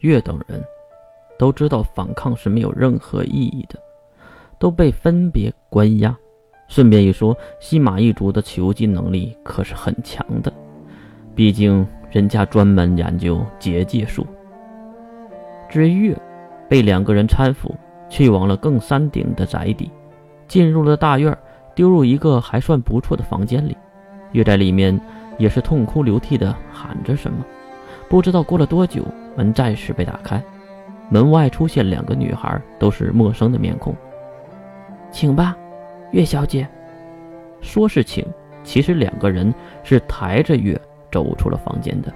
岳等人都知道反抗是没有任何意义的，都被分别关押。顺便一说，西马一族的囚禁能力可是很强的，毕竟人家专门研究结界术。至于月，被两个人搀扶去往了更山顶的宅邸，进入了大院，丢入一个还算不错的房间里。月在里面也是痛哭流涕的喊着什么，不知道过了多久，门暂时被打开，门外出现两个女孩，都是陌生的面孔。请吧。岳小姐，说是请，其实两个人是抬着月走出了房间的，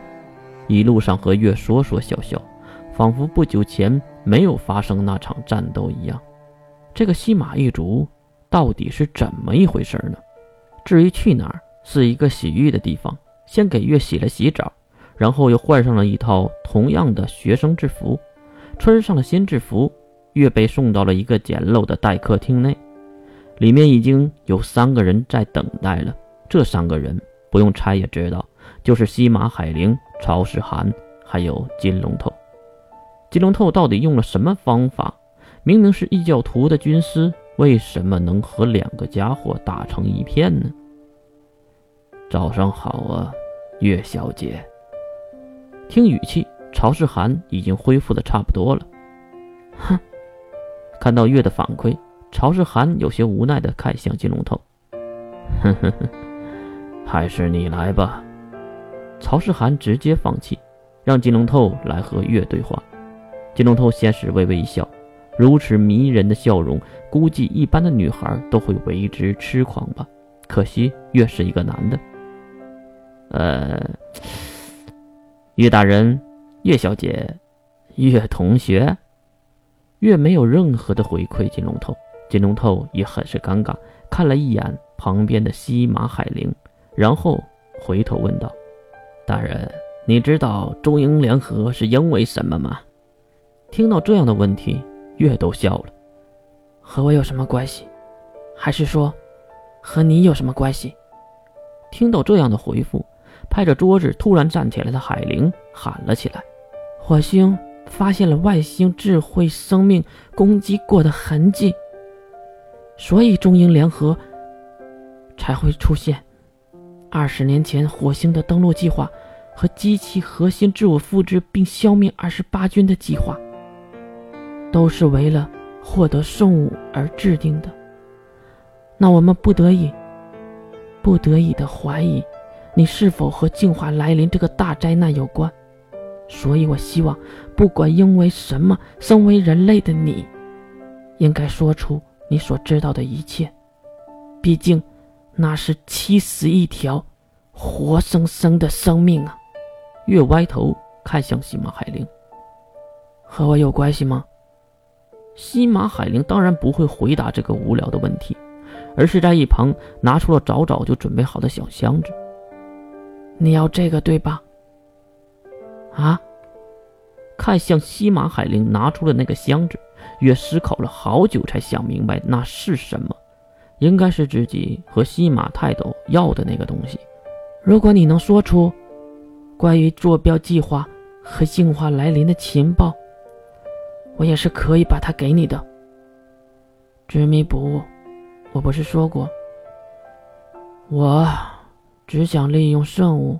一路上和月说说笑笑，仿佛不久前没有发生那场战斗一样。这个西马一族到底是怎么一回事呢？至于去哪儿，是一个洗浴的地方，先给月洗了洗澡，然后又换上了一套同样的学生制服，穿上了新制服，月被送到了一个简陋的待客厅内。里面已经有三个人在等待了。这三个人不用猜也知道，就是西马海灵、曹世涵，还有金龙头。金龙头到底用了什么方法？明明是异教徒的军师，为什么能和两个家伙打成一片呢？早上好啊，月小姐。听语气，曹世涵已经恢复的差不多了。哼，看到月的反馈。曹世涵有些无奈地看向金龙头，哼哼哼，还是你来吧。曹世涵直接放弃，让金龙头来和月对话。金龙头先是微微一笑，如此迷人的笑容，估计一般的女孩都会为之痴狂吧。可惜月是一个男的。呃，岳大人，岳小姐，岳同学，岳没有任何的回馈金龙头。金龙头也很是尴尬，看了一眼旁边的西马海灵，然后回头问道：“大人，你知道中英联合是因为什么吗？”听到这样的问题，月都笑了：“和我有什么关系？还是说，和你有什么关系？”听到这样的回复，拍着桌子突然站起来的海灵喊了起来：“火星发现了外星智慧生命攻击过的痕迹。”所以中英联合才会出现。二十年前火星的登陆计划和机器核心自我复制并消灭二十八军的计划，都是为了获得圣物而制定的。那我们不得已、不得已的怀疑，你是否和进化来临这个大灾难有关？所以我希望，不管因为什么，身为人类的你，应该说出。你所知道的一切，毕竟那是七十一条活生生的生命啊！月歪头看向西马海灵，和我有关系吗？西马海灵当然不会回答这个无聊的问题，而是在一旁拿出了早早就准备好的小箱子。你要这个对吧？啊！看向西马海灵拿出了那个箱子。月思考了好久，才想明白那是什么，应该是自己和西马泰斗要的那个东西。如果你能说出关于坐标计划和进化来临的情报，我也是可以把它给你的。执迷不悟，我不是说过，我只想利用圣物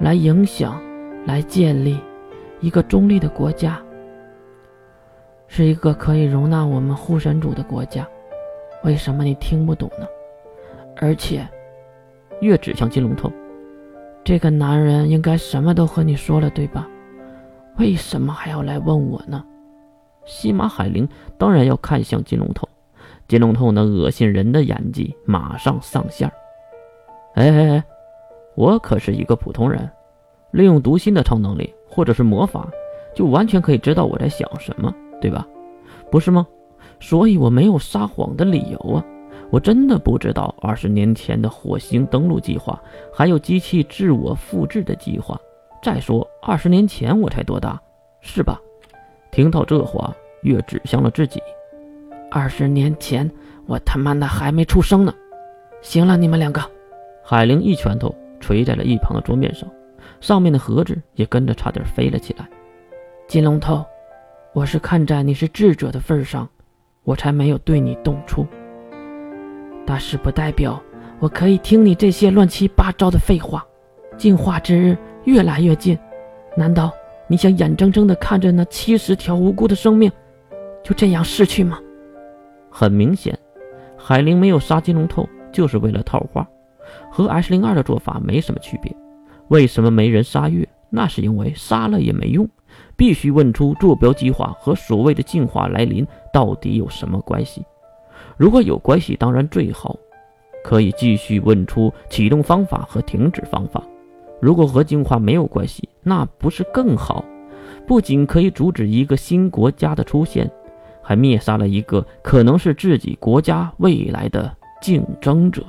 来影响，来建立一个中立的国家。是一个可以容纳我们护神主的国家，为什么你听不懂呢？而且，越指向金龙头，这个男人应该什么都和你说了，对吧？为什么还要来问我呢？西马海灵当然要看向金龙头，金龙头那恶心人的演技马上上线儿。哎哎哎，我可是一个普通人，利用读心的超能力或者是魔法，就完全可以知道我在想什么。对吧？不是吗？所以我没有撒谎的理由啊！我真的不知道二十年前的火星登陆计划，还有机器自我复制的计划。再说，二十年前我才多大，是吧？听到这话，月指向了自己。二十年前，我他妈的还没出生呢！行了，你们两个，海灵一拳头捶在了一旁的桌面上，上面的盒子也跟着差点飞了起来。金龙头，我是看在你是智者的份上，我才没有对你动粗。但是不代表我可以听你这些乱七八糟的废话。进化之日越来越近，难道你想眼睁睁地看着那七十条无辜的生命就这样逝去吗？很明显，海灵没有杀金龙头，就是为了套话，和 S 零二的做法没什么区别。为什么没人杀月？那是因为杀了也没用，必须问出坐标计划和所谓的进化来临到底有什么关系。如果有关系，当然最好，可以继续问出启动方法和停止方法。如果和进化没有关系，那不是更好？不仅可以阻止一个新国家的出现，还灭杀了一个可能是自己国家未来的竞争者。